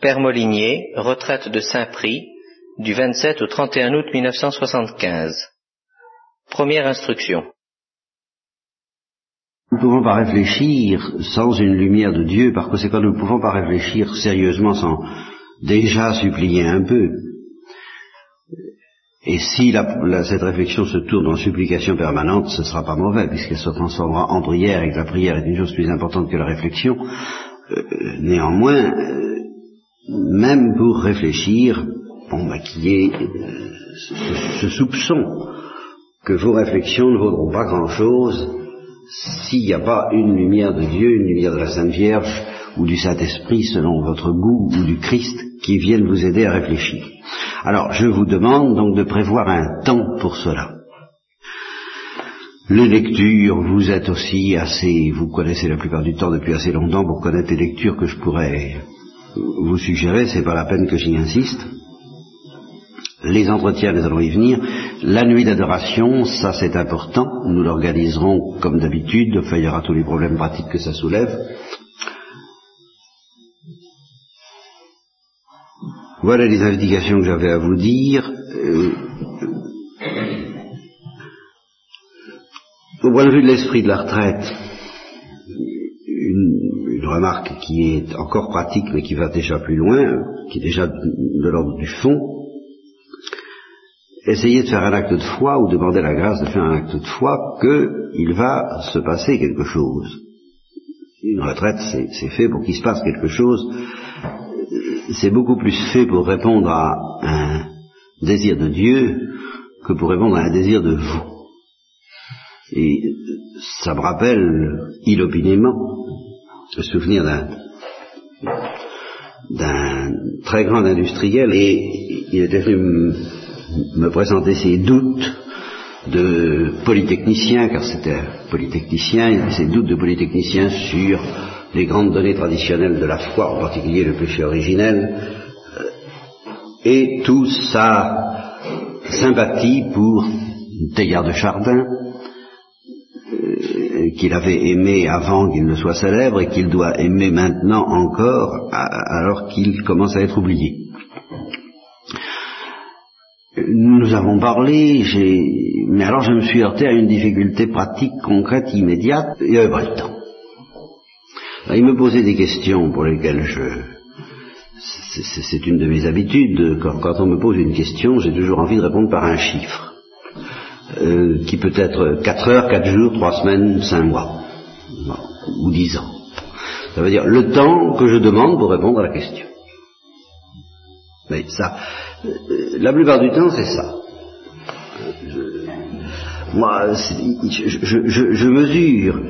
Père Molinier, retraite de Saint-Prix, du 27 au 31 août 1975. Première instruction. Nous ne pouvons pas réfléchir sans une lumière de Dieu, par conséquent nous ne pouvons pas réfléchir sérieusement sans déjà supplier un peu. Et si cette réflexion se tourne en supplication permanente, ce ne sera pas mauvais, puisqu'elle se transformera en prière, et que la prière est une chose plus importante que la réflexion. Euh, néanmoins, euh, même pour réfléchir, bon, bah, qu'il y ait euh, ce, soupçon que vos réflexions ne vaudront pas grand-chose s'il n'y a pas une lumière de Dieu, une lumière de la Sainte Vierge ou du Saint-Esprit selon votre goût ou du Christ qui viennent vous aider à réfléchir. Alors, je vous demande donc de prévoir un temps pour cela. Les lectures, vous êtes aussi assez, vous connaissez la plupart du temps depuis assez longtemps pour connaître les lectures que je pourrais vous suggérer, c'est pas la peine que j'y insiste. Les entretiens, nous allons y venir. La nuit d'adoration, ça c'est important. Nous l'organiserons comme d'habitude. Il y aura tous les problèmes pratiques que ça soulève. Voilà les indications que j'avais à vous dire. Euh, au point de vue de l'esprit de la retraite, une, remarque qui est encore pratique mais qui va déjà plus loin, qui est déjà de l'ordre du fond. Essayez de faire un acte de foi ou demander la grâce de faire un acte de foi qu'il va se passer quelque chose. Une retraite, c'est fait pour qu'il se passe quelque chose c'est beaucoup plus fait pour répondre à un désir de Dieu que pour répondre à un désir de vous. Et ça me rappelle inopinément le souvenir d'un très grand industriel et il était venu me présenter ses doutes de polytechnicien, car c'était polytechnicien, ses doutes de polytechnicien sur les grandes données traditionnelles de la foi, en particulier le péché originel, euh, et toute sa sympathie pour Teilhard de Chardin, qu'il avait aimé avant qu'il ne soit célèbre et qu'il doit aimer maintenant encore alors qu'il commence à être oublié. Nous avons parlé, mais alors je me suis heurté à une difficulté pratique, concrète, immédiate, il n'y avait pas temps. Il me posait des questions pour lesquelles je... C'est une de mes habitudes. Quand, on me pose une question, j'ai toujours envie de répondre par un chiffre. Euh, qui peut être 4 heures, 4 jours, 3 semaines, 5 mois. ou 10 ans. Ça veut dire le temps que je demande pour répondre à la question. Mais ça, euh, la plupart du temps, c'est ça. moi, je mesure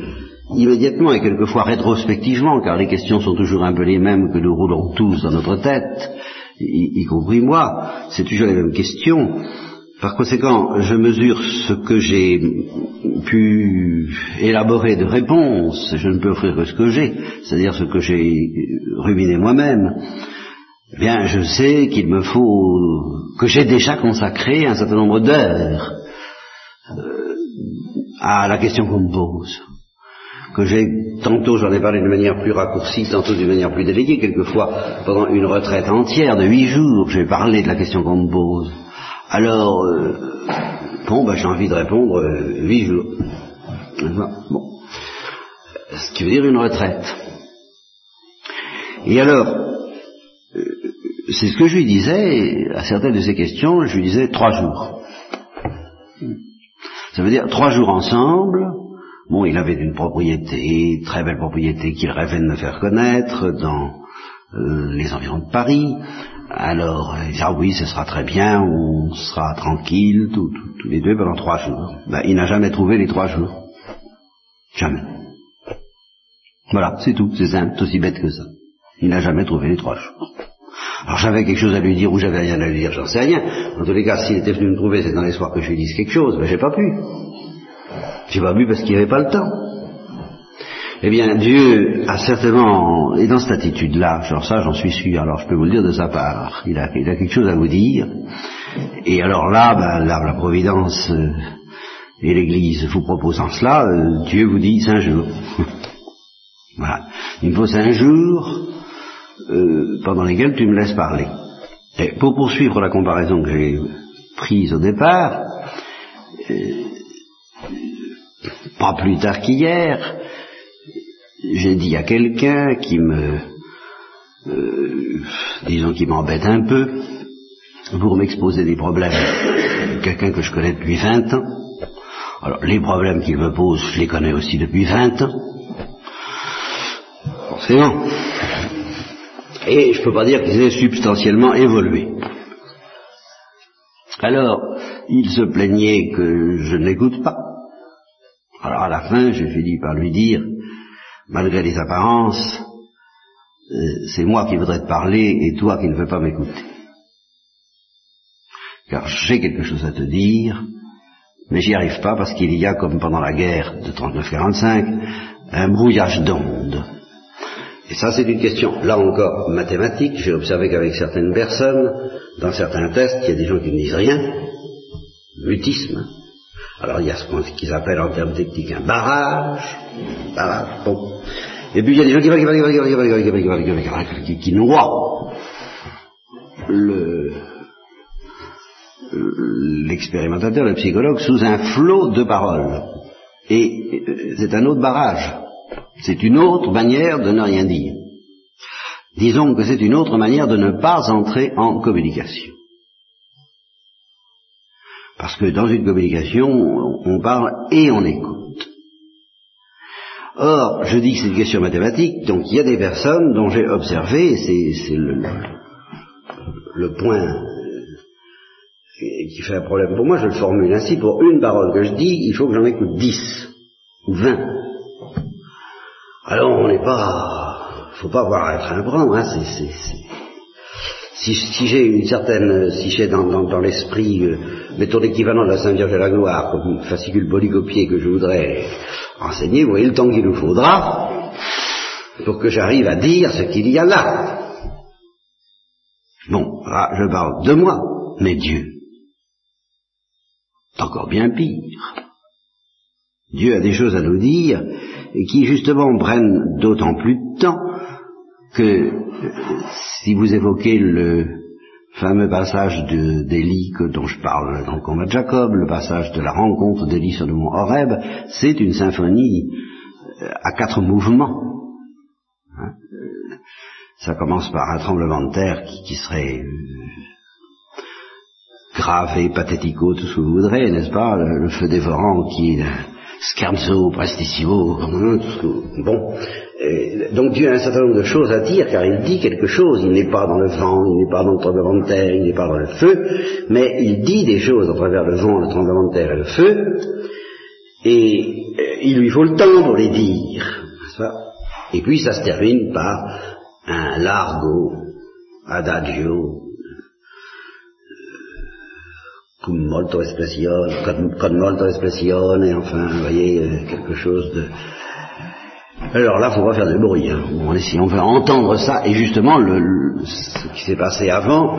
immédiatement et quelquefois rétrospectivement, car les questions sont toujours un peu les mêmes que nous roulons tous dans notre tête, y, compris moi, c'est toujours les mêmes questions. Par conséquent, je mesure ce que j'ai pu élaborer de réponses, je ne peux offrir que ce que j'ai, c'est-à-dire ce que j'ai ruminé moi-même. Eh bien, je sais qu'il me faut, que j'ai déjà consacré un certain nombre d'heures euh, à la question qu'on me pose que j'ai, tantôt j'en ai parlé de manière plus raccourcie, tantôt d'une manière plus déléguée, quelquefois pendant une retraite entière de huit jours, j'ai parlé de la question qu'on me pose. Alors, euh, bon, ben, j'ai envie de répondre euh, huit jours. Bon. Ce qui veut dire une retraite. Et alors, euh, c'est ce que je lui disais, à certaines de ces questions, je lui disais trois jours. Ça veut dire trois jours ensemble, Bon, il avait une propriété, très belle propriété qu'il rêvait de me faire connaître dans euh, les environs de Paris. Alors, il dit, ah oui, ce sera très bien, on sera tranquille, tous les deux pendant trois jours. Ben, il n'a jamais trouvé les trois jours. Jamais. Voilà, c'est tout, c'est simple, c'est aussi bête que ça. Il n'a jamais trouvé les trois jours. Alors j'avais quelque chose à lui dire ou j'avais rien à lui dire, j'en sais rien. En tous les cas, s'il était venu me trouver, c'est dans l'espoir que je lui dise quelque chose, mais j'ai pas pu. J'ai pas bu parce qu'il n'y avait pas le temps. Eh bien, Dieu a certainement, et dans cette attitude-là, genre ça j'en suis sûr, alors je peux vous le dire de sa part, il a, quelque chose à vous dire, et alors là, ben, la Providence euh, et l'Église vous proposant cela, euh, Dieu vous dit cinq jours. voilà. Il me faut cinq jours euh, pendant lesquels tu me laisses parler. Et pour poursuivre la comparaison que j'ai prise au départ, euh, pas plus tard qu'hier, j'ai dit à quelqu'un qui me, euh, disons, qui m'embête un peu, pour m'exposer des problèmes, quelqu'un que je connais depuis 20 ans. Alors, les problèmes qu'il me pose, je les connais aussi depuis 20 ans. Forcément. Et je ne peux pas dire qu'ils aient substantiellement évolué. Alors, il se plaignait que je n'écoute pas. Alors à la fin, j'ai fini par lui dire, malgré les apparences, euh, c'est moi qui voudrais te parler et toi qui ne veux pas m'écouter. Car j'ai quelque chose à te dire, mais j'y arrive pas parce qu'il y a, comme pendant la guerre de 39-45, un brouillage d'ondes. Et ça, c'est une question, là encore, mathématique. J'ai observé qu'avec certaines personnes, dans certains tests, il y a des gens qui ne disent rien, mutisme, alors il y a ce qu'ils appellent en termes techniques un barrage. Et puis il y a des gens qui, qui noient le, l'expérimentateur, le psychologue, sous un flot de paroles. Et c'est un autre barrage. C'est une autre manière de ne rien dire. Disons que c'est une autre manière de ne pas entrer en communication. Parce que dans une communication, on parle et on écoute. Or, je dis que c'est une question mathématique, donc il y a des personnes dont j'ai observé, c'est le, le, point qui fait un problème pour moi, je le formule ainsi, pour une parole que je dis, il faut que j'en écoute dix ou vingt. Alors on n'est pas, faut pas avoir à être un brin, hein, c'est si, si j'ai une certaine, si j'ai dans, dans, dans l'esprit, euh, mettons l'équivalent de la Sainte Vierge de la Gloire, comme fascicule polycopiée que je voudrais enseigner, vous voyez le temps qu'il nous faudra pour que j'arrive à dire ce qu'il y a là. Bon, là, je parle de moi, mais Dieu. C'est encore bien pire. Dieu a des choses à nous dire et qui justement prennent d'autant plus de temps que si vous évoquez le fameux passage d'Élie dont je parle dans le combat de Jacob, le passage de la rencontre d'Élie sur le mont Horeb, c'est une symphonie euh, à quatre mouvements. Hein. Ça commence par un tremblement de terre qui, serait euh, grave et pathético, tout ce que vous voudrez, n'est-ce pas le, feu dévorant qui est scherzo, prestissimo, bon, donc Dieu a un certain nombre de choses à dire, car il dit quelque chose. Il n'est pas dans le vent, il n'est pas dans le tremblement de terre, il n'est pas dans le feu, mais il dit des choses à travers le vent, le tremblement de terre et le feu, et euh, il lui faut le temps pour les dire. Et puis ça se termine par un largo, adagio, cum molto espressione, con et enfin, vous voyez, euh, quelque chose de alors là, faut pas faire de bruit. Hein. On, veut entendre ça, et justement, ce qui s'est passé avant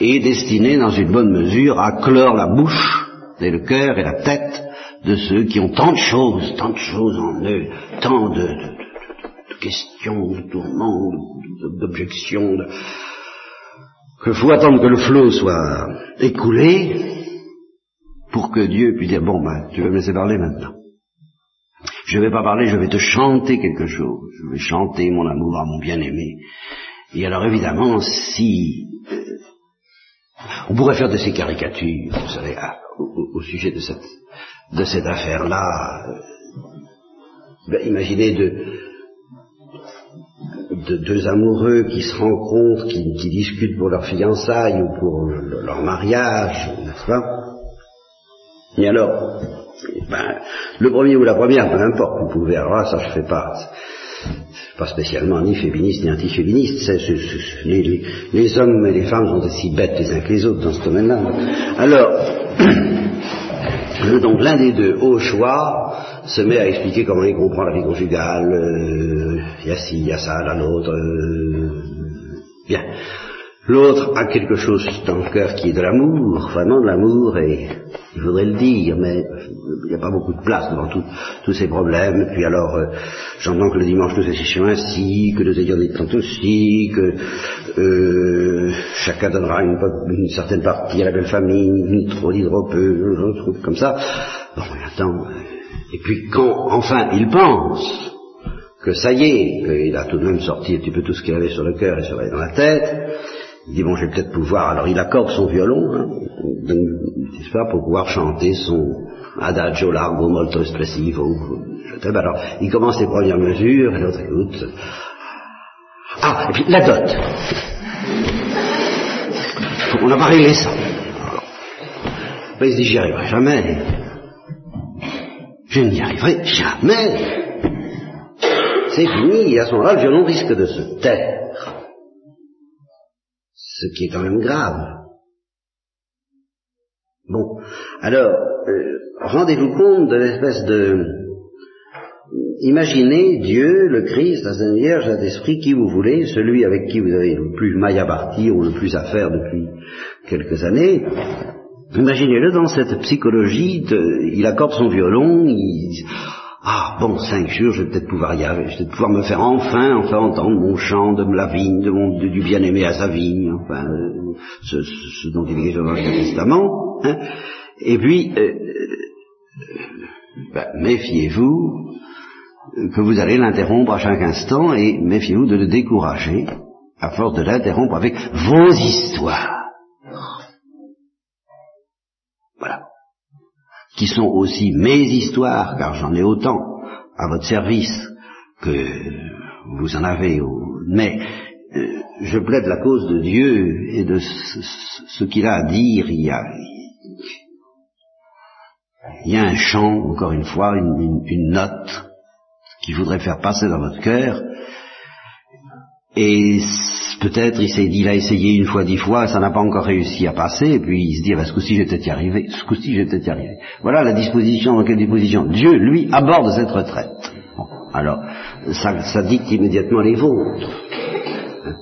est destiné, dans une bonne mesure, à clore la bouche et le cœur et la tête de ceux qui ont tant de choses, tant de choses en eux, tant de, questions, de tourments, d'objections, de... qu'il faut attendre que le flot soit écoulé pour que Dieu puisse dire bon ben tu vas me laisser parler maintenant. Je ne vais pas parler, je vais te chanter quelque chose. Je vais chanter mon amour à mon bien-aimé. Et alors évidemment, si euh, on pourrait faire de ces caricatures, vous savez, au, sujet de cette, de cette affaire-là, euh, ben, imaginez de, de, deux amoureux qui se rencontrent, qui, discutent pour leur fiançailles ou pour leur mariage, n'est-ce Et alors, ben, le premier ou la première, peu importe, vous pouvez, alors là, ça je fais pas, pas spécialement ni féministe ni anti-féministe, les, les, hommes et les femmes sont aussi bêtes les uns que les autres dans ce domaine-là. Alors, donc l'un des deux, au choix, se met à expliquer comment il comprend la vie conjugale, euh, il y a ci, il y a ça, là l'autre, euh, bien. L'autre a quelque chose dans le cœur qui est de l'amour, vraiment de l'amour, et il faudrait le dire, mais il n'y a pas beaucoup de place devant tous ces problèmes. Puis alors, euh, j'entends que le dimanche nous asséchons ainsi, que nous ayons des temps aussi, que euh, chacun donnera une, certaine partie à la belle famille, ni trop, ni trop peu, comme ça. Bon, attends. Et puis quand, enfin, il pense que ça y est, qu'il a tout de même sorti un petit peu tout ce qu'il avait sur le cœur et sur la tête, il dit bon, je vais peut-être pouvoir. Alors il accorde son violon, hein, n'est-ce pas, pour pouvoir chanter son adagio largo molto espressivo. Alors il commence les premières mesures, et l'autre écoute. Ah, et puis la dot. On n'a pas réglé ça. il se dit j'y arriverai jamais. Je n'y arriverai jamais. C'est fini, et à ce moment-là, le violon risque de se taire ce qui est quand même grave. Bon, alors, euh, rendez-vous compte de l'espèce de... Imaginez Dieu, le Christ, la Sainte Vierge, l'Esprit, qui vous voulez, celui avec qui vous avez le plus maille à partir ou le plus à faire depuis quelques années. Imaginez-le dans cette psychologie, il accorde son violon, il, ah, bon, cinq jours, je vais peut-être pouvoir y arriver, je vais pouvoir me faire enfin, enfin entendre mon chant de la vigne, du bien-aimé à sa vigne, enfin, euh, ce, ce, dont il est dans l'Ancien Testament. Hein. Et puis, euh, euh, ben, méfiez-vous que vous allez l'interrompre à chaque instant et méfiez-vous de le décourager à force de l'interrompre avec vos histoires. Qui sont aussi mes histoires, car j'en ai autant à votre service que vous en avez, mais euh, je plaide la cause de Dieu et de ce, qu'il a à dire. Il y a, il y a un chant, encore une fois, une, note qu'il voudrait faire passer dans votre cœur, et peut-être il s'est dit, il a essayé une fois, dix fois, ça n'a pas encore réussi à passer, et puis il se dit, ah ben, ce coup-ci, peut-être y arriver, ce coup-ci, peut-être y arriver. Voilà la disposition, dans quelle disposition Dieu, lui, aborde cette retraite. alors, ça, ça dicte immédiatement les vôtres. Hein.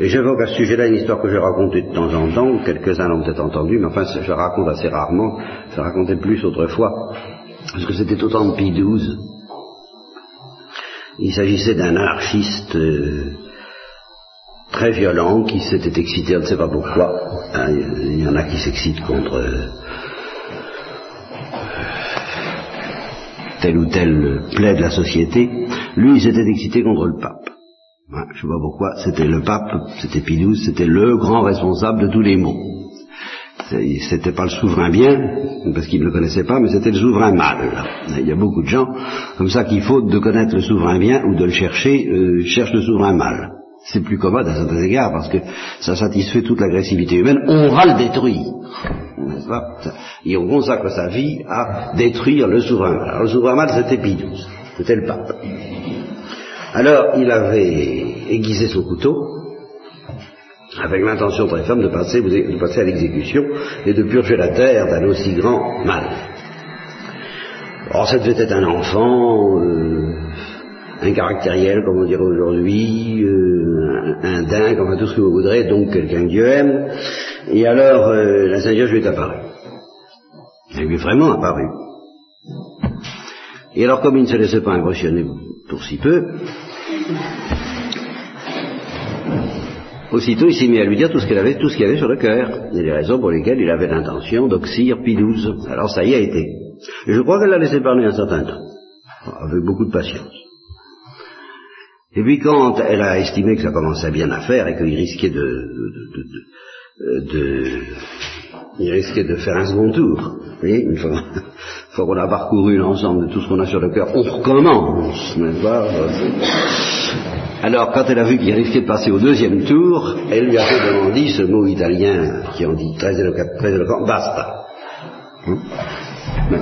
Et j'évoque à ce sujet-là une histoire que j'ai racontée de temps en temps, quelques-uns l'ont peut-être entendue, mais enfin, je raconte assez rarement, je racontais plus autrefois, parce que c'était au temps de Pie XII. Il s'agissait d'un anarchiste euh, très violent qui s'était excité, on ne sait pas pourquoi. Hein, il y en a qui s'excitent contre euh, tel ou tel plaie de la société. Lui, il s'était excité contre le pape. Hein, je ne sais pas pourquoi. C'était le pape, c'était Pidou, c'était le grand responsable de tous les maux. C'était pas le souverain bien, parce qu'il ne le connaissait pas, mais c'était le souverain mal. Il y a beaucoup de gens comme ça qui, faute de connaître le souverain bien ou de le chercher, euh, cherchent le souverain mal c'est plus commode à certains égards parce que ça satisfait toute l'agressivité humaine, on va le détruire. N'est-ce pas? Et on consacre sa vie à détruire le souverain mal. Alors le souverain mal, c'était Pie c'était le pape. Alors il avait aiguisé son couteau avec l'intention très ferme de passer, à l'exécution et de purger la terre d'un aussi grand mal. Or, ça devait être un enfant, euh, un caractériel, comme on dirait aujourd'hui, euh, un, dingue, enfin tout ce que vous voudrez, donc quelqu'un que Dieu aime. Et alors, euh, la Sainte Vierge lui est apparue. Elle lui est vraiment apparue. Et alors, comme il ne se laissait pas impressionner pour si peu, aussitôt il s'est mis à lui dire tout ce qu'il avait, tout ce qu'il avait sur le cœur, et les raisons pour lesquelles il avait l'intention d'oxyre Pie Alors ça y a été. Et je crois qu'elle l'a laissé parler un certain temps, avec beaucoup de patience. Et puis quand elle a estimé que ça commençait bien à faire et qu'il risquait de, de, il risquait de faire un second tour. Vous voyez, une fois, qu'on a parcouru l'ensemble de tout ce qu'on a sur le cœur, on recommence, n'est-ce pas? Alors, quand elle a vu qu'il risquait de passer au deuxième tour, elle lui a fait demander ce mot italien qui en dit très éloquent, basta. Hum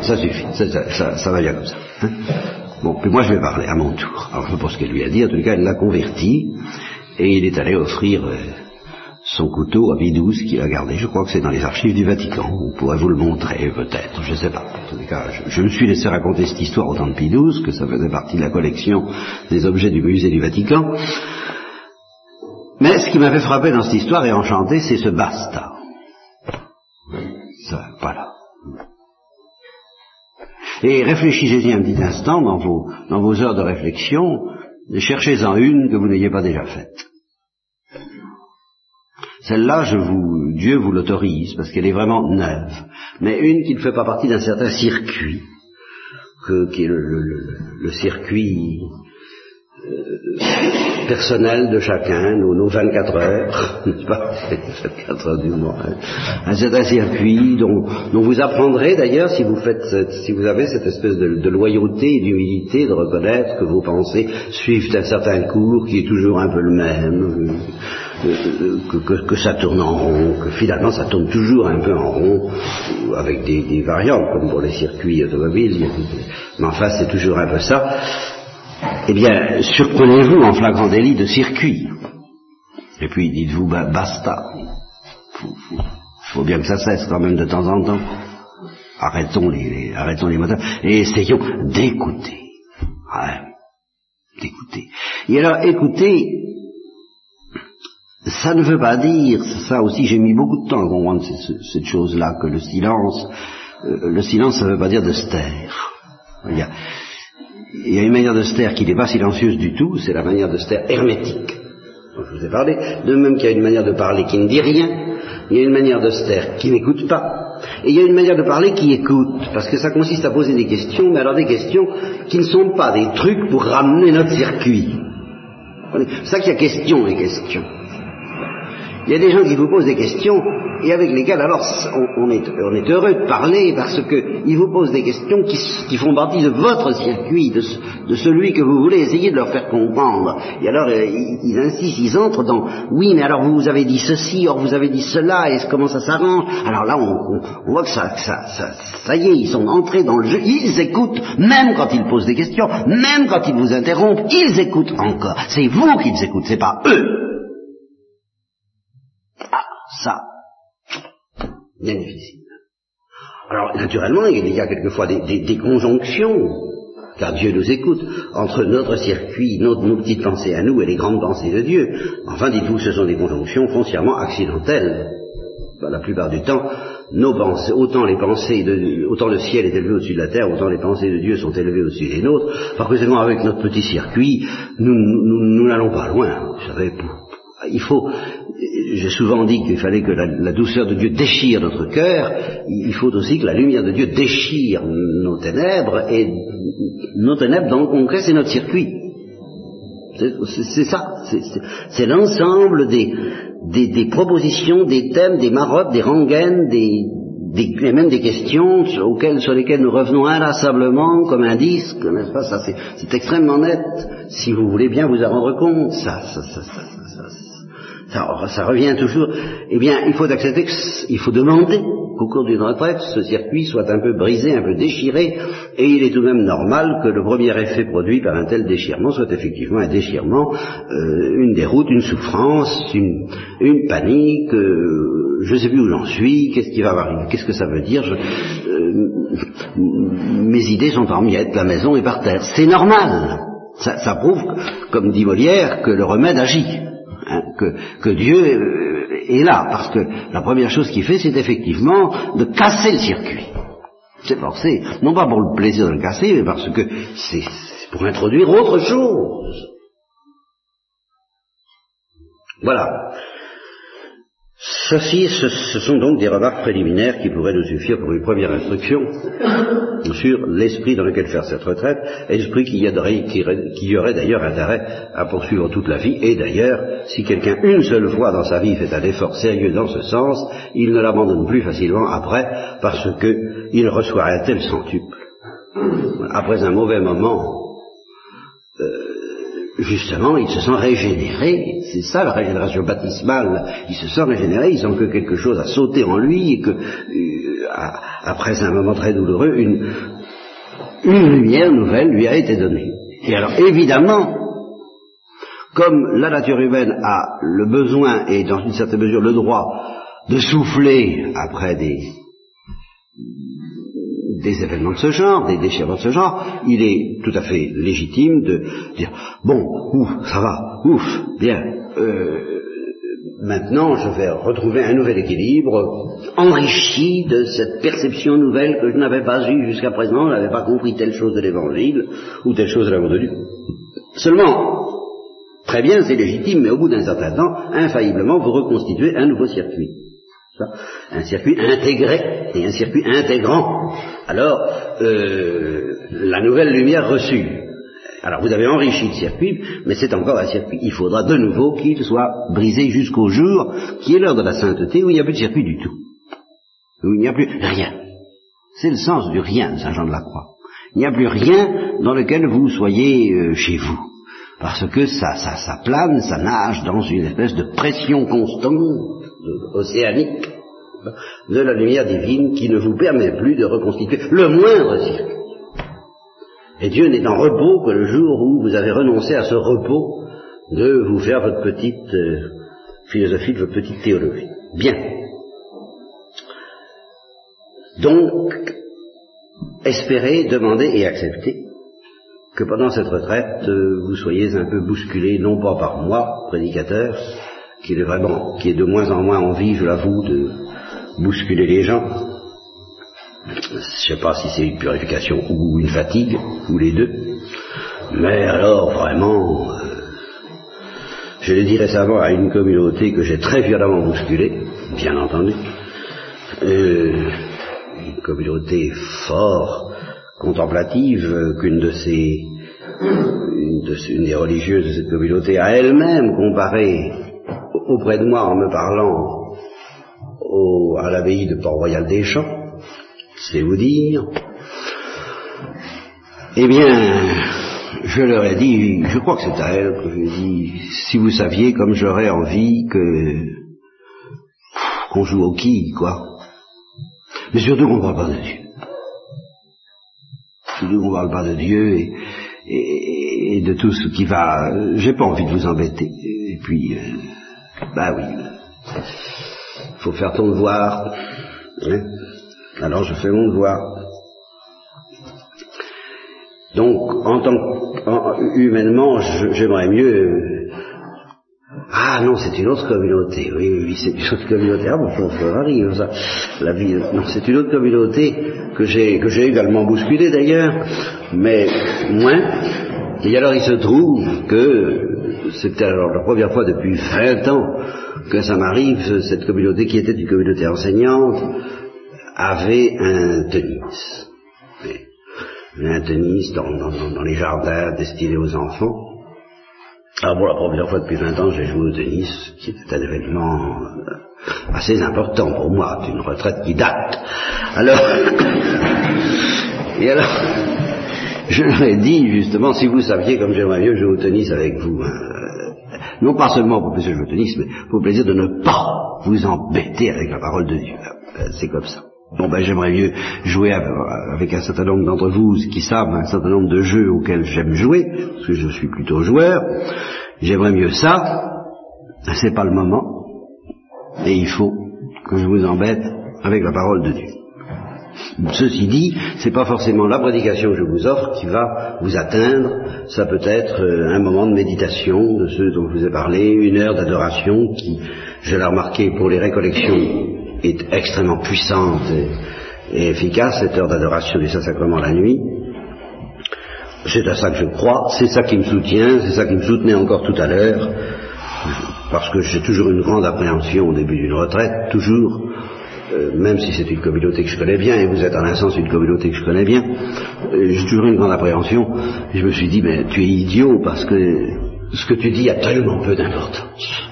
ça suffit, ça, va bien comme ça. Hein? Bon, puis moi je vais parler à mon tour. Alors je ne sais pas ce qu'elle lui a dit, en tout cas elle l'a converti, et il est allé offrir euh, son couteau à Bidouze qu'il a gardé. Je crois que c'est dans les archives du Vatican. On pourrait vous le montrer peut-être, je ne sais pas. En tout cas, je, me suis laissé raconter cette histoire au temps de Pidouze, que ça faisait partie de la collection des objets du musée du Vatican. Mais ce qui m'avait frappé dans cette histoire et enchanté, c'est ce basta. Ça, voilà. Et réfléchissez-y un petit instant dans vos, dans vos heures de réflexion, cherchez-en une que vous n'ayez pas déjà faite. Celle-là, je vous, Dieu vous l'autorise parce qu'elle est vraiment neuve, mais une qui ne fait pas partie d'un certain circuit, que, qui est le circuit euh, personnel de chacun, nos, nos 24 heures, n'est-ce pas? 24 heures du mois, hein. un certain circuit dont, vous apprendrez d'ailleurs si vous faites si vous avez cette espèce de, loyauté et d'humilité de reconnaître que vos pensées suivent un certain cours qui est toujours un peu le même, euh, euh, que, ça tourne en rond, que finalement ça tourne toujours un peu en rond, avec des, des variantes comme pour les circuits automobiles, mais enfin c'est toujours un peu ça eh bien, surprenez-vous en flagrant délit de circuit. Et puis dites-vous, bah, basta. Faut, bien que ça cesse quand même de temps en temps. Arrêtons les, arrêtons les moteurs et essayons d'écouter. Ouais, d'écouter. Et alors, écouter, ça ne veut pas dire, ça aussi j'ai mis beaucoup de temps à comprendre cette, chose-là, que le silence, euh, le silence ça ne veut pas dire de se taire. Il y a une manière de se qui n'est pas silencieuse du tout, c'est la manière de se hermétique. je vous ai parlé. De même qu'il y a une manière de parler qui ne dit rien, il y a une manière de se qui n'écoute pas. Et il y a une manière de parler qui écoute, parce que ça consiste à poser des questions, mais alors des questions qui ne sont pas des trucs pour ramener notre circuit. C'est ça qu'il y a question et question. Il y a des gens qui vous posent des questions et avec lesquels alors on, est, heureux de parler parce qu'ils vous posent des questions qui, font partie de votre circuit, de, celui que vous voulez essayer de leur faire comprendre. Et alors euh, ils, insistent, ils entrent dans oui mais alors vous avez dit ceci, or vous avez dit cela, et comment ça s'arrange? Alors là on, voit que ça, ça, ça, ça y est, ils sont entrés dans le jeu, ils écoutent, même quand ils posent des questions, même quand ils vous interrompent, ils écoutent encore. C'est vous qu'ils écoutent, c'est pas eux. Bien difficile. Alors, naturellement, il y a quelquefois des, conjonctions, car Dieu nous écoute, entre notre circuit, nos, petites pensées à nous et les grandes pensées de Dieu. Enfin, dites-vous, ce sont des conjonctions foncièrement accidentelles. la plupart du temps, nos pensées, autant les pensées autant le ciel est élevé au-dessus de la terre, autant les pensées de Dieu sont élevées au-dessus des nôtres. Par conséquent, avec notre petit circuit, nous n'allons pas loin. Vous savez, il faut, j'ai souvent dit qu'il fallait que la, douceur de Dieu déchire notre cœur, il faut aussi que la lumière de Dieu déchire nos ténèbres, et nos ténèbres, dans le concret, c'est notre circuit. C'est ça, c'est l'ensemble des, des, propositions, des thèmes, des marottes, des rengaines, des, des, même des questions auxquelles, sur lesquelles nous revenons inlassablement comme un disque, n'est-ce pas? Ça, c'est extrêmement net. Si vous voulez bien vous en rendre compte, ça, ça, ça, ça ça, revient toujours, eh bien, il faut accepter qu'il faut demander qu'au cours d'une retraite, ce circuit soit un peu brisé, un peu déchiré, et il est tout de même normal que le premier effet produit par un tel déchirement soit effectivement un déchirement, euh, une déroute, une souffrance, une, panique, euh, je ne sais plus où j'en suis, qu'est-ce qui va arriver, qu'est-ce que ça veut dire, euh, mes idées sont en miettes, la maison est par terre. C'est normal. Ça, prouve, comme dit Molière, que le remède agit. Hein, que, Dieu est là, parce que la première chose qu'il fait, c'est effectivement de casser le circuit. C'est forcé, non pas pour le plaisir de le casser, mais parce que c'est pour introduire autre chose. Voilà. Ceci, ce, sont donc des remarques préliminaires qui pourraient nous suffire pour une première instruction sur l'esprit dans lequel faire cette retraite, esprit qui y, aurait d'ailleurs intérêt à poursuivre toute la vie, et d'ailleurs, si quelqu'un une seule fois dans sa vie fait un effort sérieux dans ce sens, il ne l'abandonne plus facilement après, parce qu'il reçoit un tel centuple. Après un mauvais moment, euh, justement, il se sent régénéré, c'est ça la régénération baptismale, il se sent régénéré, il sent que quelque chose a sauté en lui et que, euh, après un moment très douloureux, une lumière nouvelle lui a été donnée. Et alors, évidemment, comme la nature humaine a le besoin et dans une certaine mesure le droit de souffler après des, des événements de ce genre, des déchirements de ce genre, il est tout à fait légitime de dire bon, ouf, ça va, ouf, bien, euh, maintenant, je vais retrouver un nouvel équilibre, enrichi de cette perception nouvelle que je n'avais pas eue jusqu'à présent, je n'avais pas compris telle chose de l'Évangile, ou telle chose de l'amour de Dieu. Seulement, très bien, c'est légitime, mais au bout d'un certain temps, infailliblement, vous reconstituez un nouveau circuit. Un circuit intégré et un circuit intégrant. Alors, euh, la nouvelle lumière reçue alors vous avez enrichi le circuit, mais c'est encore un circuit. Il faudra de nouveau qu'il soit brisé jusqu'au jour qui est l'heure de la sainteté où il n'y a plus de circuit du tout. Où il n'y a plus rien. C'est le sens du rien Saint Jean de la Croix. Il n'y a plus rien dans lequel vous soyez euh, chez vous. Parce que ça, ça, ça plane, ça nage dans une espèce de pression constante, océanique, de la lumière divine qui ne vous permet plus de reconstituer le moindre circuit. Et Dieu n'est en repos que le jour où vous avez renoncé à ce repos de vous faire votre petite euh, philosophie, de votre petite théologie. Bien. Donc, espérez, demandez et acceptez que pendant cette retraite, euh, vous soyez un peu bousculé, non pas par moi, prédicateur, qui est vraiment, qui est de moins en moins envie, je l'avoue, de bousculer les gens, je ne sais pas si c'est une purification ou une fatigue, ou les deux. Mais alors, vraiment, euh, je l'ai dit récemment à une communauté que j'ai très violemment bousculée, bien entendu. Euh, une communauté fort contemplative qu'une de ces une, des religieuses de cette communauté a elle-même comparé auprès de moi en me parlant à l'abbaye de Port-Royal des Champs c'est vous dire. Eh bien, je leur ai dit, je crois que c'est à elle que je dit, si vous saviez comme j'aurais envie que qu'on joue au qui, quoi. Mais surtout qu'on ne parle pas de Dieu. Surtout qu'on ne parle pas de Dieu et, et, de tout ce qui va. J'ai pas envie de vous embêter. Et puis, euh, bah oui, faut faire ton devoir. Hein alors je fais mon devoir. Donc, en tant humainement, j'aimerais mieux. Euh, ah non, c'est une autre communauté. Oui, oui, c'est une autre communauté. Ah bon, ça arrive ça. La vie. Non, c'est une autre communauté que j'ai que j'ai également bousculée d'ailleurs, mais moins. Et alors il se trouve que c'était alors la première fois depuis 20 ans que ça m'arrive, cette communauté qui était une communauté enseignante, avait un tennis. Un tennis dans, les jardins destinés aux enfants. Alors pour la première fois depuis 20 ans, j'ai joué au tennis, qui était un événement euh, assez important pour moi, d'une retraite qui date. Alors, et alors, je leur ai dit justement, si vous saviez comme j'aimerais mieux jouer au tennis avec vous, hein, non pas seulement pour plaisir tennis, mais pour plaisir de ne pas vous embêter avec la parole de Dieu. Euh, c'est comme ça. Bon ben j'aimerais mieux jouer avec un certain nombre d'entre vous qui savent un certain nombre de jeux auxquels j'aime jouer, parce que je suis plutôt joueur. J'aimerais mieux ça. C'est pas le moment. Et il faut que je vous embête avec la parole de Dieu. Ceci dit, c'est pas forcément la prédication que je vous offre qui va vous atteindre. Ça peut être euh, un moment de méditation de ceux dont je vous ai parlé, une heure d'adoration qui, je l'ai remarqué pour les récollections est extrêmement puissante et, efficace, cette heure d'adoration du Saint-Sacrement la nuit. C'est à ça que je crois, c'est ça qui me soutient, c'est ça qui me soutenait encore tout à l'heure, parce que j'ai toujours une grande appréhension au début d'une retraite, toujours, euh, même si c'est une communauté que je connais bien, et vous êtes en un sens une communauté que je connais bien, euh, j'ai toujours une grande appréhension. je me suis dit, mais tu es idiot parce que ce que tu dis a tellement peu d'importance.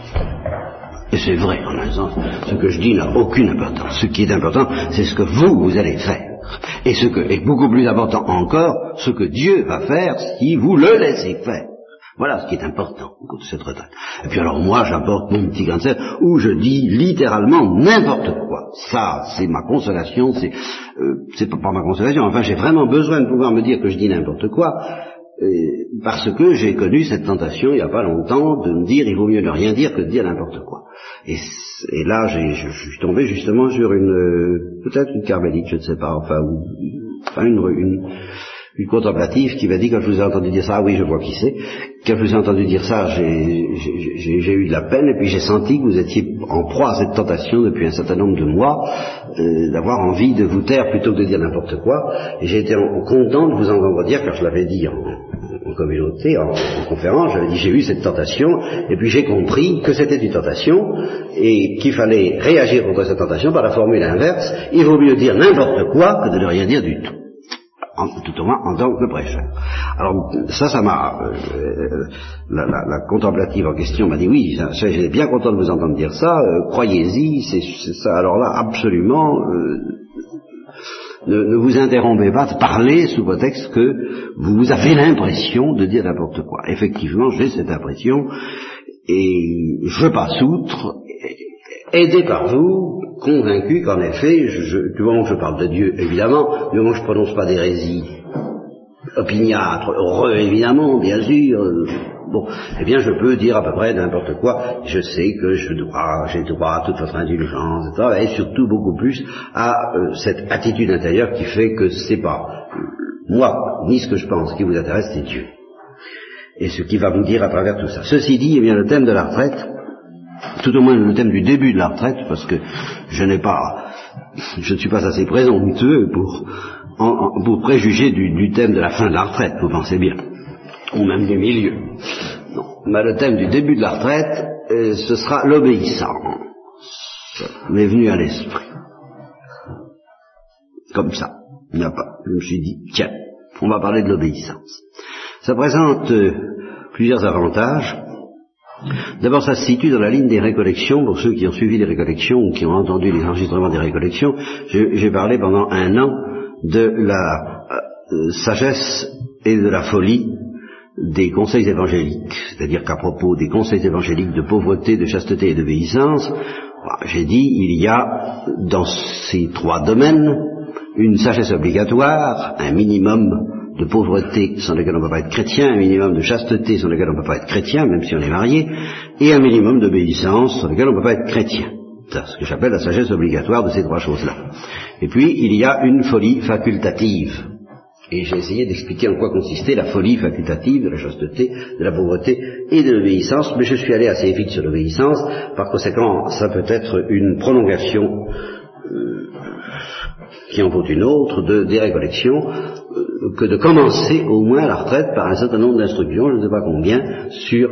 Et c'est vrai, en un sens, ce que je dis n'a aucune importance. Ce qui est important, c'est ce que vous, vous allez faire. Et ce que est beaucoup plus important encore, ce que Dieu va faire si vous le laissez faire. Voilà ce qui est important de cette retraite. Et puis alors moi j'apporte mon petit cancer où je dis littéralement n'importe quoi. Ça, c'est ma consolation, c'est euh, c'est pas ma consolation. Enfin, j'ai vraiment besoin de pouvoir me dire que je dis n'importe quoi parce que j'ai connu cette tentation il n'y a pas longtemps de me dire il vaut mieux ne rien dire que de dire n'importe quoi. Et, là, je, suis tombé justement sur une, peut-être une carmélite, je ne sais pas, enfin, une, une contemplative qui m'a dit quand je vous ai entendu dire ça, ah oui je vois qui c'est, quand je vous ai entendu dire ça j'ai eu de la peine et puis j'ai senti que vous étiez en proie à cette tentation depuis un certain nombre de mois euh, d'avoir envie de vous taire plutôt que de dire n'importe quoi. Et j'ai été content de vous entendre dire, car je l'avais dit en, communauté, en, conférence, j'avais dit j'ai eu cette tentation et puis j'ai compris que c'était une tentation et qu'il fallait réagir contre cette tentation par la formule inverse, il vaut mieux dire n'importe quoi que de ne rien dire du tout tout au moins en tant que prêcheur. Alors ça, ça m'a, euh, la, contemplative en question m'a dit oui, j'étais bien content de vous entendre dire ça, euh, croyez-y, c'est ça. Alors là, absolument, euh, ne, vous interrompez pas de parler sous prétexte que vous avez l'impression de dire n'importe quoi. Effectivement, j'ai cette impression et je passe outre, aidé par vous, convaincu qu'en effet, je, du moment que je parle de Dieu, évidemment, du moment que je ne prononce pas d'hérésie opiniâtre, heureux évidemment, bien sûr, euh, bon, eh bien je peux dire à peu près n'importe quoi, je sais que je dois, j'ai droit à toute votre indulgence, etc., et surtout beaucoup plus à euh, cette attitude intérieure qui fait que c'est pas moi, ni ce que je pense qui vous intéresse, c'est Dieu. Et ce qui va vous dire à travers tout ça. Ceci dit, eh bien le thème de la retraite, tout au moins le thème du début de la retraite, parce que je n'ai pas, je ne suis pas assez présomptueux pour, pour préjuger du, thème de la fin de la retraite, vous pensez bien, ou même du milieu. Non. Mais le thème du début de la retraite, euh, ce sera l'obéissance. m'est venu à l'esprit. Comme ça. Il n'y a pas. Je me suis dit, tiens, on va parler de l'obéissance. Ça présente euh, plusieurs avantages. D'abord, ça se situe dans la ligne des récollections. Pour ceux qui ont suivi les récollections ou qui ont entendu les enregistrements des récollections, j'ai parlé pendant un an de la euh, sagesse et de la folie des conseils évangéliques. C'est-à-dire qu'à propos des conseils évangéliques de pauvreté, de chasteté et d'obéissance, j'ai dit il y a dans ces trois domaines une sagesse obligatoire, un minimum de pauvreté sans lequel on ne peut pas être chrétien, un minimum de chasteté sans lequel on ne peut pas être chrétien, même si on est marié, et un minimum d'obéissance sans lequel on ne peut pas être chrétien. C'est ce que j'appelle la sagesse obligatoire de ces trois choses-là. Et puis, il y a une folie facultative. Et j'ai essayé d'expliquer en quoi consistait la folie facultative de la chasteté, de la pauvreté et de l'obéissance, mais je suis allé assez vite sur l'obéissance, par conséquent, ça peut être une prolongation euh, qui en vaut une autre, de, des récollections, euh, que de commencer au moins la retraite par un certain nombre d'instructions, je ne sais pas combien, sur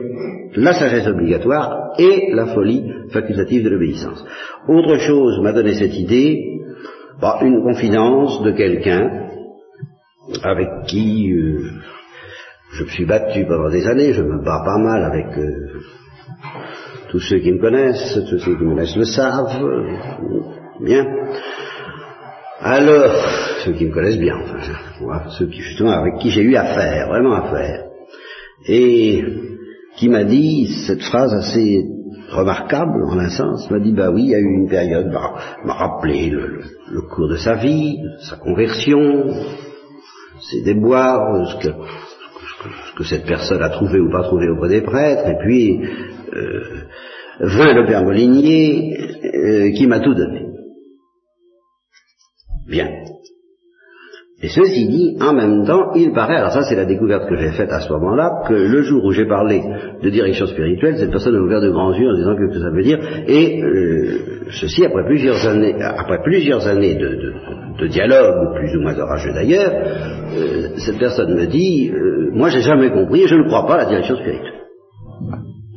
la sagesse obligatoire et la folie facultative de l'obéissance. Autre chose m'a donné cette idée, bah, une confidence de quelqu'un avec qui euh, je me suis battu pendant des années, je me bats pas mal avec euh, tous ceux qui me connaissent, tous ceux qui me connaissent le savent, bien. Alors, ceux qui me connaissent bien, ceux qui, justement avec qui j'ai eu affaire, vraiment affaire, et qui m'a dit cette phrase assez remarquable en un sens, m'a dit bah oui, il y a eu une période, bah, m'a rappelé le, cours de sa vie, sa conversion, ses déboires, ce que, ce que cette personne a trouvé ou pas trouvé auprès des prêtres, et puis euh, vint le père Molinier euh, qui m'a tout donné. Bien. Et ceci dit, en même temps, il paraît, alors ça c'est la découverte que j'ai faite à ce moment-là, que le jour où j'ai parlé de direction spirituelle, cette personne a ouvert de grands yeux en disant que, que ça veut dire, et euh, ceci après plusieurs années, après plusieurs années de, dialogue, plus ou moins orageux d'ailleurs, euh, cette personne me dit, euh, moi j'ai jamais compris, et je ne crois pas à la direction spirituelle.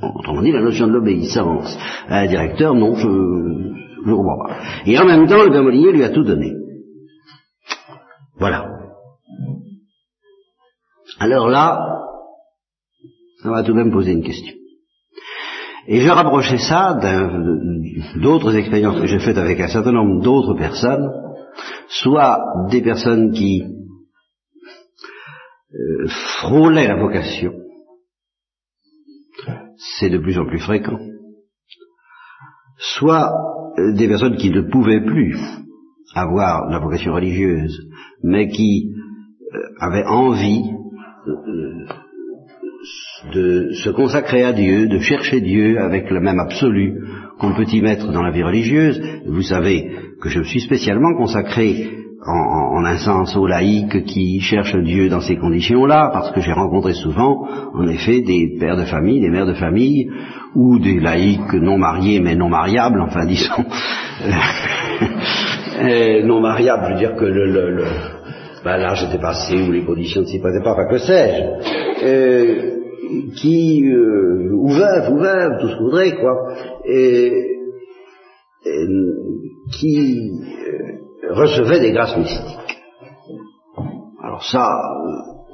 Autrement dit, la notion de l'obéissance à un directeur, non, je ne comprends pas. Et en même temps, le père lui a tout donné. Voilà. Alors là, ça va tout de même poser une question. Et je rapprochais ça d'autres expériences que j'ai faites avec un certain nombre d'autres personnes, soit des personnes qui euh, frôlaient la vocation, c'est de plus en plus fréquent, soit euh, des personnes qui ne pouvaient plus avoir la vocation religieuse, mais qui euh, avaient envie euh, de se consacrer à Dieu, de chercher Dieu avec le même absolu qu'on peut y mettre dans la vie religieuse. Vous savez que je me suis spécialement consacré en, un sens aux laïcs qui cherchent Dieu dans ces conditions-là, parce que j'ai rencontré souvent, en effet, des pères de famille, des mères de famille, ou des laïcs non mariés mais non mariables, enfin disons, euh, non mariables, je veux dire que le, le, ben, l'âge était passé ou les conditions ne s'y prêtaient pas, enfin que sais-je, euh, qui, euh, ou veuve, ou veuve, tout ce qu'on voudrait, quoi, et, qui recevait des grâces mystiques. Alors ça,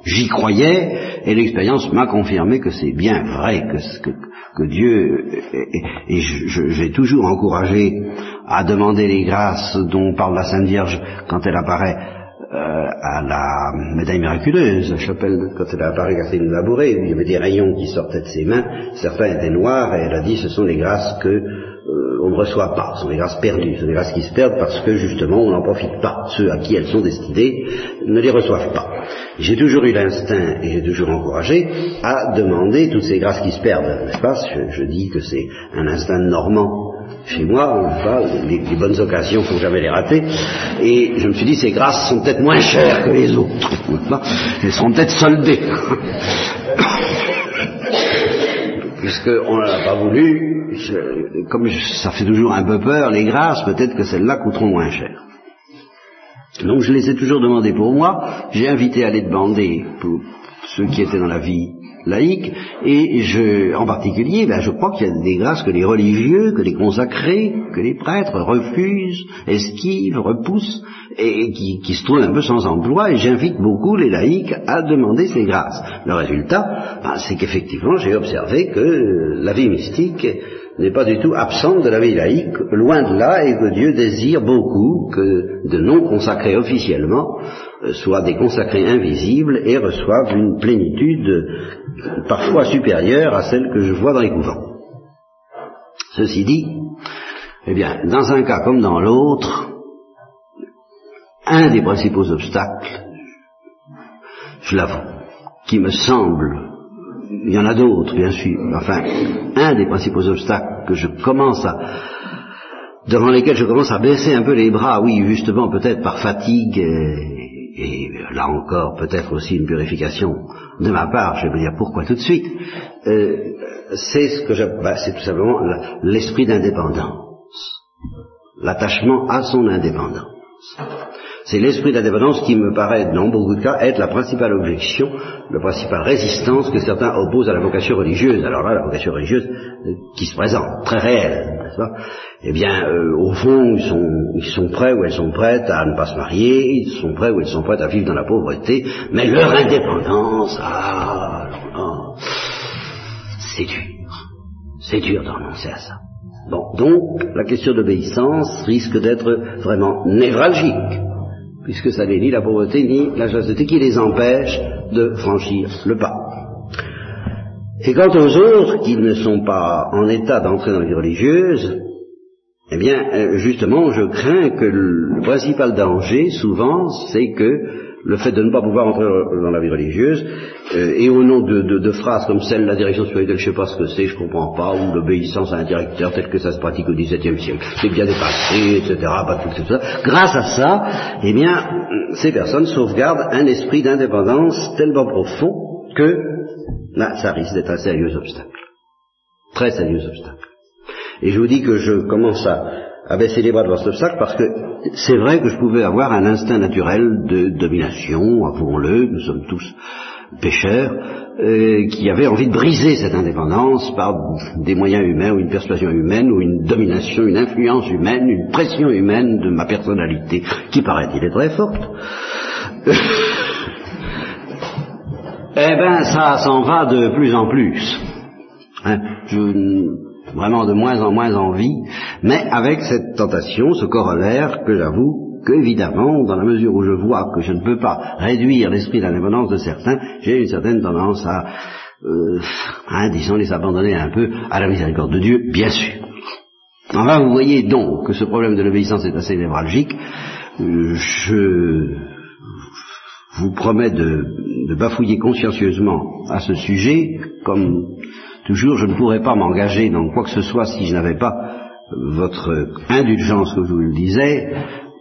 j'y croyais, et l'expérience m'a confirmé que c'est bien vrai, que, que, Dieu, et, j'ai toujours encouragé à demander les grâces dont parle la Sainte Vierge quand elle apparaît euh, à la médaille miraculeuse, la chapelle, quand elle a apparu Catherine Labouré, où il y avait des rayons qui sortaient de ses mains, certains étaient noirs, et elle a dit ce sont les grâces que euh, on ne reçoit pas, ce sont des grâces perdues, ce sont des grâces qui se perdent parce que justement on n'en profite pas. Ceux à qui elles sont destinées ne les reçoivent pas. J'ai toujours eu l'instinct et j'ai toujours encouragé à demander toutes ces grâces qui se perdent, n'est-ce je, dis que c'est un instinct normand chez moi, les, les, bonnes occasions, faut jamais les rater. Et je me suis dit, ces grâces sont peut-être moins chères que les autres. Elles seront peut-être soldées. Puisqu'on n'a pas voulu, comme ça fait toujours un peu peur, les grâces, peut-être que celles-là coûteront moins cher. Donc je les ai toujours demandées pour moi, j'ai invité à les demander pour ceux qui étaient dans la vie laïque, et je, en particulier, ben, je crois qu'il y a des grâces que les religieux, que les consacrés, que les prêtres refusent, esquivent, repoussent, et qui, se trouvent un peu sans emploi, et j'invite beaucoup les laïcs à demander ces grâces. Le résultat, ben, c'est qu'effectivement, j'ai observé que la vie mystique n'est pas du tout absente de la vie laïque, loin de là, et que Dieu désire beaucoup que de non consacrés officiellement euh, soient des consacrés invisibles et reçoivent une plénitude parfois supérieure à celle que je vois dans les couvents. Ceci dit, eh bien, dans un cas comme dans l'autre, un des principaux obstacles, je l'avoue, qui me semble il y en a d'autres, bien sûr. Enfin, un des principaux obstacles que je commence à, devant lesquels je commence à baisser un peu les bras, oui, justement, peut-être par fatigue, et, là encore, peut-être aussi une purification de ma part, je vais vous dire pourquoi tout de suite, euh, c'est ce que je, bah, c'est tout simplement l'esprit d'indépendance, l'attachement à son indépendance. C'est l'esprit d'indépendance qui me paraît, dans beaucoup de cas, être la principale objection, la principale résistance que certains opposent à la vocation religieuse. Alors là, la vocation religieuse euh, qui se présente, très réelle, n'est-ce pas? Eh bien, euh, au fond, ils sont, ils sont prêts ou elles sont prêtes à ne pas se marier, ils sont prêts ou elles sont prêtes à vivre dans la pauvreté, mais leur indépendance, ah, c'est dur. C'est dur de renoncer à ça. Bon, donc, la question d'obéissance risque d'être vraiment névralgique puisque ça n'est ni la pauvreté ni la chasteté qui les empêche de franchir le pas. Et quant aux autres qui ne sont pas en état d'entrer dans la vie religieuse, eh bien, euh, justement, je crains que le principal danger, souvent, c'est que le fait de ne pas pouvoir entrer dans la vie religieuse, euh, et au nom de, phrases comme celle la direction spirituelle, je ne sais pas ce que c'est, je ne comprends pas, ou l'obéissance à un directeur tel que ça se pratique au XVIIe siècle, c'est bien dépassé, etc., pas tout. Grâce à ça, eh bien, ces personnes sauvegardent un esprit d'indépendance tellement profond que là, ça risque d'être un sérieux obstacle. Très sérieux obstacle. Et je vous dis que je commence à, à baisser les bras devant cet obstacle parce que c'est vrai que je pouvais avoir un instinct naturel de domination, avouons-le, nous sommes tous pécheurs, euh, qui avait envie de briser cette indépendance par des moyens humains ou une persuasion humaine ou une domination, une influence humaine, une pression humaine de ma personnalité, qui paraît-il est très forte. eh ben, ça s'en va de plus en plus. Hein, je vraiment de moins en moins envie, mais avec cette tentation, ce corollaire que j'avoue qu'évidemment, dans la mesure où je vois que je ne peux pas réduire l'esprit d'indépendance de certains, j'ai une certaine tendance à, euh, hein, disons, les abandonner un peu à la miséricorde de Dieu, bien sûr. Enfin, vous voyez donc que ce problème de l'obéissance est assez névralgique. Je vous promets de bafouiller consciencieusement à ce sujet, comme Toujours, je ne pourrais pas m'engager dans quoi que ce soit si je n'avais pas votre indulgence, que je vous le disais,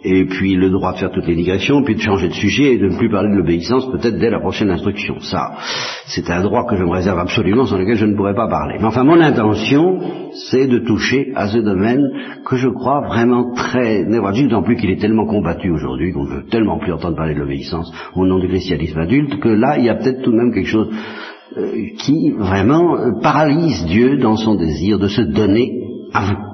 et puis le droit de faire toutes les digressions, puis de changer de sujet et de ne plus parler de l'obéissance peut-être dès la prochaine instruction. Ça, c'est un droit que je me réserve absolument, sans lequel je ne pourrais pas parler. Mais enfin, mon intention, c'est de toucher à ce domaine que je crois vraiment très névralgique, d'autant plus qu'il est tellement combattu aujourd'hui qu'on ne veut tellement plus entendre parler de l'obéissance au nom du christianisme adulte, que là, il y a peut-être tout de même quelque chose euh, qui vraiment euh, paralyse Dieu dans son désir de se donner à vous